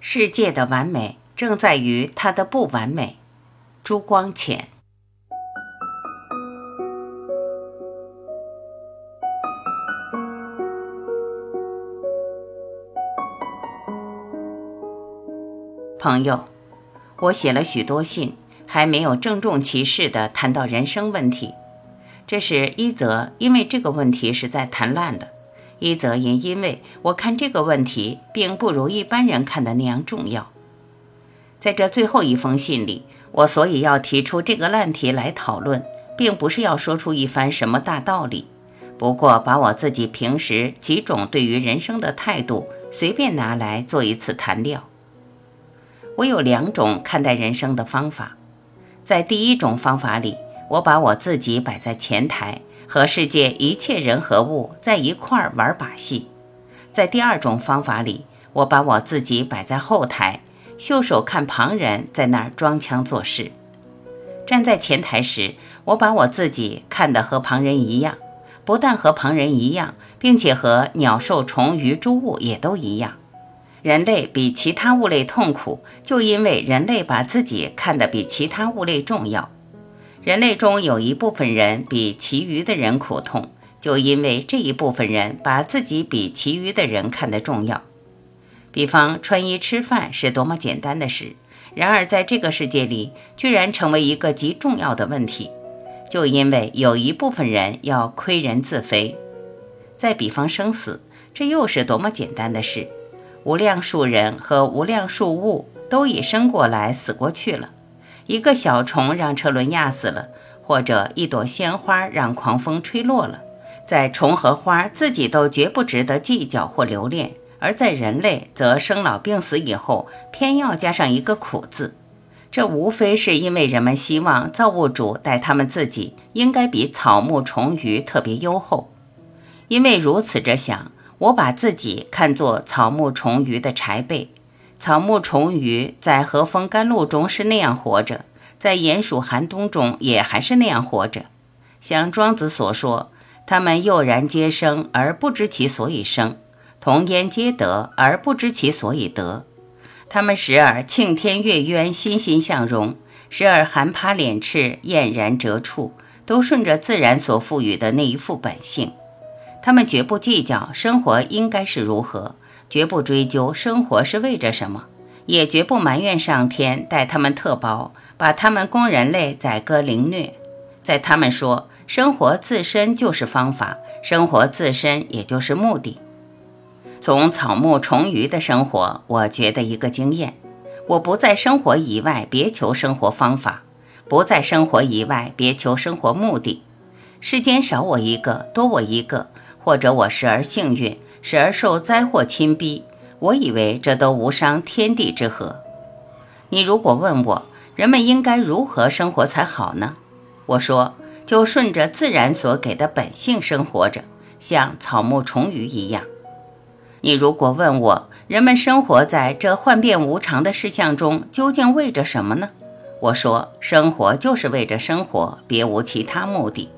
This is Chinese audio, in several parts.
世界的完美正在于它的不完美。朱光潜。朋友，我写了许多信，还没有郑重其事地谈到人生问题。这是一则，因为这个问题实在谈烂了；一则也因为我看这个问题并不如一般人看的那样重要。在这最后一封信里，我所以要提出这个烂题来讨论，并不是要说出一番什么大道理，不过把我自己平时几种对于人生的态度随便拿来做一次谈料。我有两种看待人生的方法，在第一种方法里，我把我自己摆在前台，和世界一切人和物在一块儿玩把戏；在第二种方法里，我把我自己摆在后台，袖手看旁人在那儿装腔作势。站在前台时，我把我自己看得和旁人一样，不但和旁人一样，并且和鸟兽虫鱼诸物也都一样。人类比其他物类痛苦，就因为人类把自己看得比其他物类重要。人类中有一部分人比其余的人苦痛，就因为这一部分人把自己比其余的人看得重要。比方穿衣吃饭是多么简单的事，然而在这个世界里，居然成为一个极重要的问题，就因为有一部分人要亏人自肥。再比方生死，这又是多么简单的事。无量数人和无量数物都已生过来死过去了，一个小虫让车轮压死了，或者一朵鲜花让狂风吹落了，在虫和花自己都绝不值得计较或留恋，而在人类则生老病死以后，偏要加上一个苦字，这无非是因为人们希望造物主待他们自己应该比草木虫鱼特别优厚，因为如此着想。我把自己看作草木虫鱼的柴辈，草木虫鱼在和风甘露中是那样活着，在炎暑寒冬中也还是那样活着。像庄子所说，他们悠然皆生而不知其所以生，同焉皆得而不知其所以得。他们时而庆天悦渊，欣欣向荣；时而寒趴脸赤，厌然辄处，都顺着自然所赋予的那一副本性。他们绝不计较生活应该是如何，绝不追究生活是为着什么，也绝不埋怨上天待他们特薄，把他们供人类宰割凌虐。在他们说，生活自身就是方法，生活自身也就是目的。从草木虫鱼的生活，我觉得一个经验：我不在生活以外别求生活方法，不在生活以外别求生活目的。世间少我一个，多我一个。或者我时而幸运，时而受灾祸侵逼，我以为这都无伤天地之和。你如果问我，人们应该如何生活才好呢？我说，就顺着自然所给的本性生活着，像草木虫鱼一样。你如果问我，人们生活在这幻变无常的世相中，究竟为着什么呢？我说，生活就是为着生活，别无其他目的。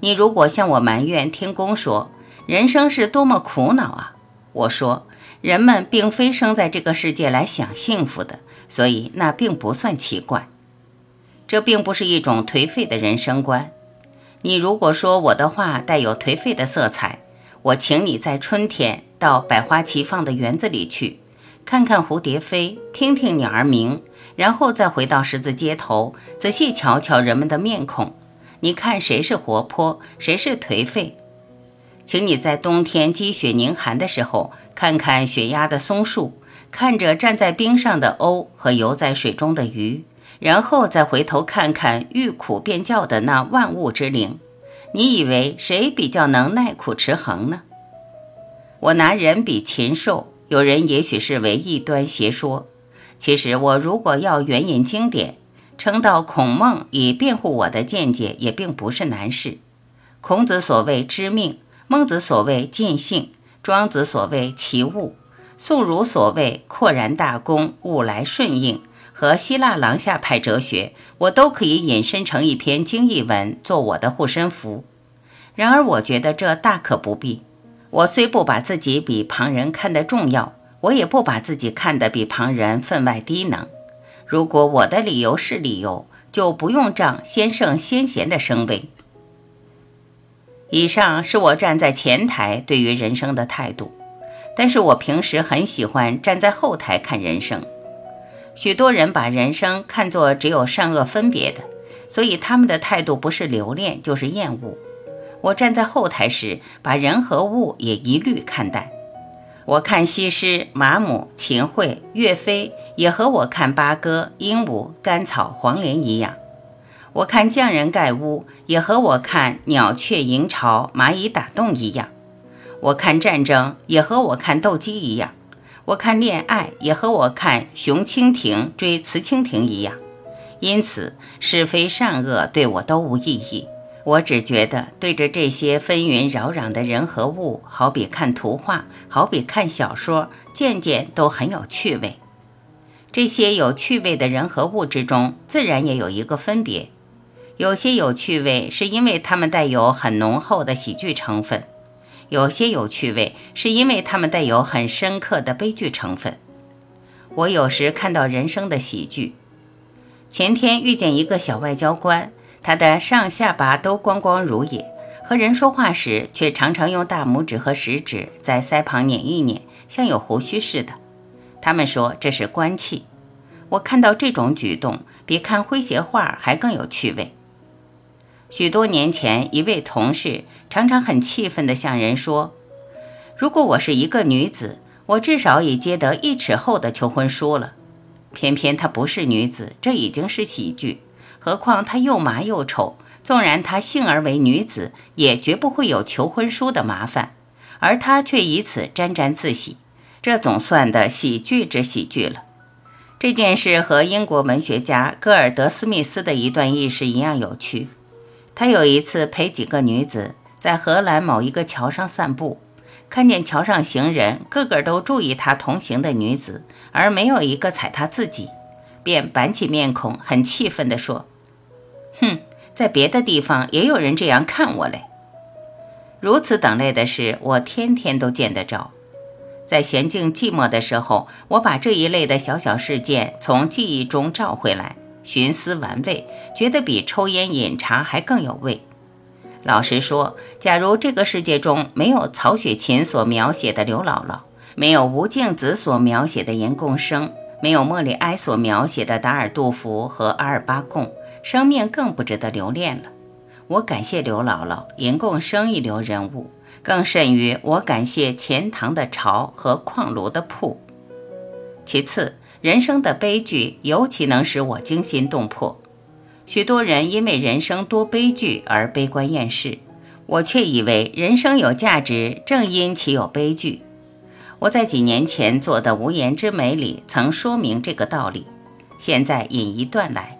你如果向我埋怨天公说人生是多么苦恼啊，我说人们并非生在这个世界来享幸福的，所以那并不算奇怪。这并不是一种颓废的人生观。你如果说我的话带有颓废的色彩，我请你在春天到百花齐放的园子里去，看看蝴蝶飞，听听鸟儿鸣，然后再回到十字街头，仔细瞧瞧人们的面孔。你看谁是活泼，谁是颓废？请你在冬天积雪凝寒的时候，看看雪压的松树，看着站在冰上的鸥和游在水中的鱼，然后再回头看看遇苦便叫的那万物之灵。你以为谁比较能耐苦持恒呢？我拿人比禽兽，有人也许是为异端邪说。其实我如果要援引经典。称道孔孟以辩护我的见解，也并不是难事。孔子所谓知命，孟子所谓尽性，庄子所谓齐物，宋儒所谓阔然大公，物来顺应，和希腊廊下派哲学，我都可以引申成一篇经义文，做我的护身符。然而，我觉得这大可不必。我虽不把自己比旁人看得重要，我也不把自己看得比旁人分外低能。如果我的理由是理由，就不用仗先圣先贤的声威。以上是我站在前台对于人生的态度，但是我平时很喜欢站在后台看人生。许多人把人生看作只有善恶分别的，所以他们的态度不是留恋就是厌恶。我站在后台时，把人和物也一律看待。我看西施、马母、秦桧、岳飞，也和我看八哥、鹦鹉、甘草、黄连一样。我看匠人盖屋，也和我看鸟雀营巢、蚂蚁打洞一样；我看战争，也和我看斗鸡一样；我看恋爱，也和我看雄蜻蜓追雌蜻蜓一样。因此，是非善恶对我都无意义。我只觉得对着这些纷纭扰攘的人和物，好比看图画，好比看小说，件件都很有趣味。这些有趣味的人和物之中，自然也有一个分别。有些有趣味，是因为它们带有很浓厚的喜剧成分；有些有趣味，是因为它们带有很深刻的悲剧成分。我有时看到人生的喜剧。前天遇见一个小外交官，他的上下巴都光光如也，和人说话时却常常用大拇指和食指在腮旁捻一捻，像有胡须似的。他们说这是官气。我看到这种举动，比看诙谐画还更有趣味。许多年前，一位同事常常很气愤地向人说：“如果我是一个女子，我至少已接得一尺厚的求婚书了。偏偏她不是女子，这已经是喜剧。何况她又麻又丑，纵然她幸而为女子，也绝不会有求婚书的麻烦。而她却以此沾沾自喜，这总算的喜剧之喜剧了。这件事和英国文学家戈尔德斯密斯的一段轶事一样有趣。”他有一次陪几个女子在荷兰某一个桥上散步，看见桥上行人个个都注意他同行的女子，而没有一个踩他自己，便板起面孔，很气愤地说：“哼，在别的地方也有人这样看我嘞。”如此等类的事，我天天都见得着。在闲静寂寞的时候，我把这一类的小小事件从记忆中召回来。寻思玩味，觉得比抽烟饮茶还更有味。老实说，假如这个世界中没有曹雪芹所描写的刘姥姥，没有吴敬梓所描写的严贡生，没有莫里埃所描写的达尔杜福和阿尔巴贡，生命更不值得留恋了。我感谢刘姥姥、严贡生一流人物，更甚于我感谢钱塘的巢和矿炉的铺。其次。人生的悲剧尤其能使我惊心动魄。许多人因为人生多悲剧而悲观厌世，我却以为人生有价值，正因其有悲剧。我在几年前做的《无言之美》里曾说明这个道理。现在引一段来：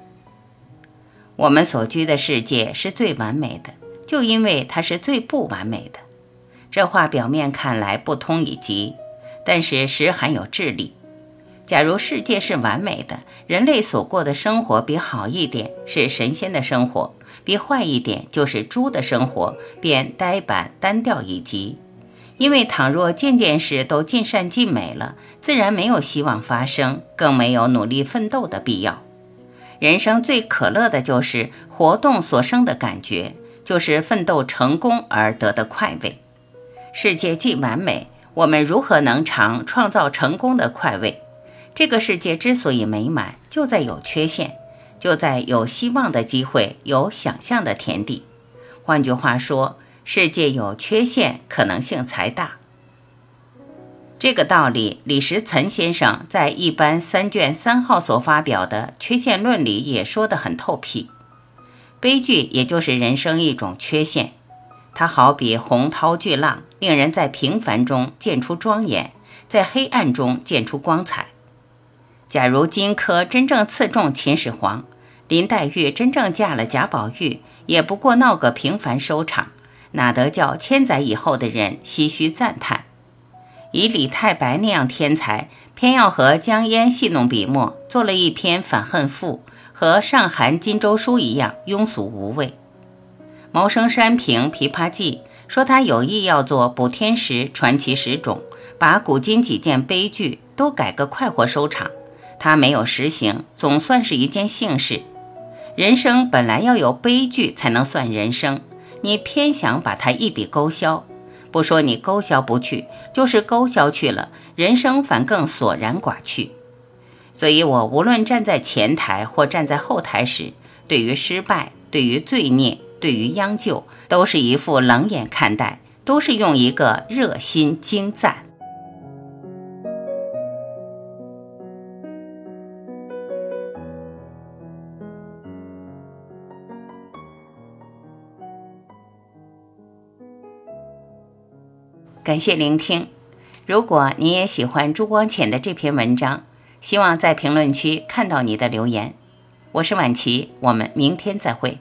我们所居的世界是最完美的，就因为它是最不完美的。这话表面看来不通以及，但是实含有智力。假如世界是完美的，人类所过的生活比好一点是神仙的生活，比坏一点就是猪的生活，便呆板单调以及。因为倘若件件事都尽善尽美了，自然没有希望发生，更没有努力奋斗的必要。人生最可乐的就是活动所生的感觉，就是奋斗成功而得的快慰。世界既完美，我们如何能尝创造成功的快慰？这个世界之所以美满，就在有缺陷，就在有希望的机会，有想象的田地。换句话说，世界有缺陷，可能性才大。这个道理，李时岑先生在一般三卷三号所发表的《缺陷论》里也说得很透辟。悲剧也就是人生一种缺陷，它好比洪涛巨浪，令人在平凡中见出庄严，在黑暗中见出光彩。假如荆轲真正刺中秦始皇，林黛玉真正嫁了贾宝玉，也不过闹个平凡收场，哪得叫千载以后的人唏嘘赞叹？以李太白那样天才，偏要和江淹戏弄笔墨，做了一篇反恨赋，和上韩荆州书一样庸俗无味。谋生山平《琵琶记》说他有意要做补天石传奇十种，把古今几件悲剧都改个快活收场，它没有实行，总算是一件幸事。人生本来要有悲剧才能算人生，你偏想把它一笔勾销。不说你勾销不去，就是勾销去了，人生反更索然寡趣。所以，我无论站在前台或站在后台时，对于失败、对于罪孽、对于央救，都是一副冷眼看待，都是用一个热心精赞。感谢聆听。如果你也喜欢朱光潜的这篇文章，希望在评论区看到你的留言。我是晚琪，我们明天再会。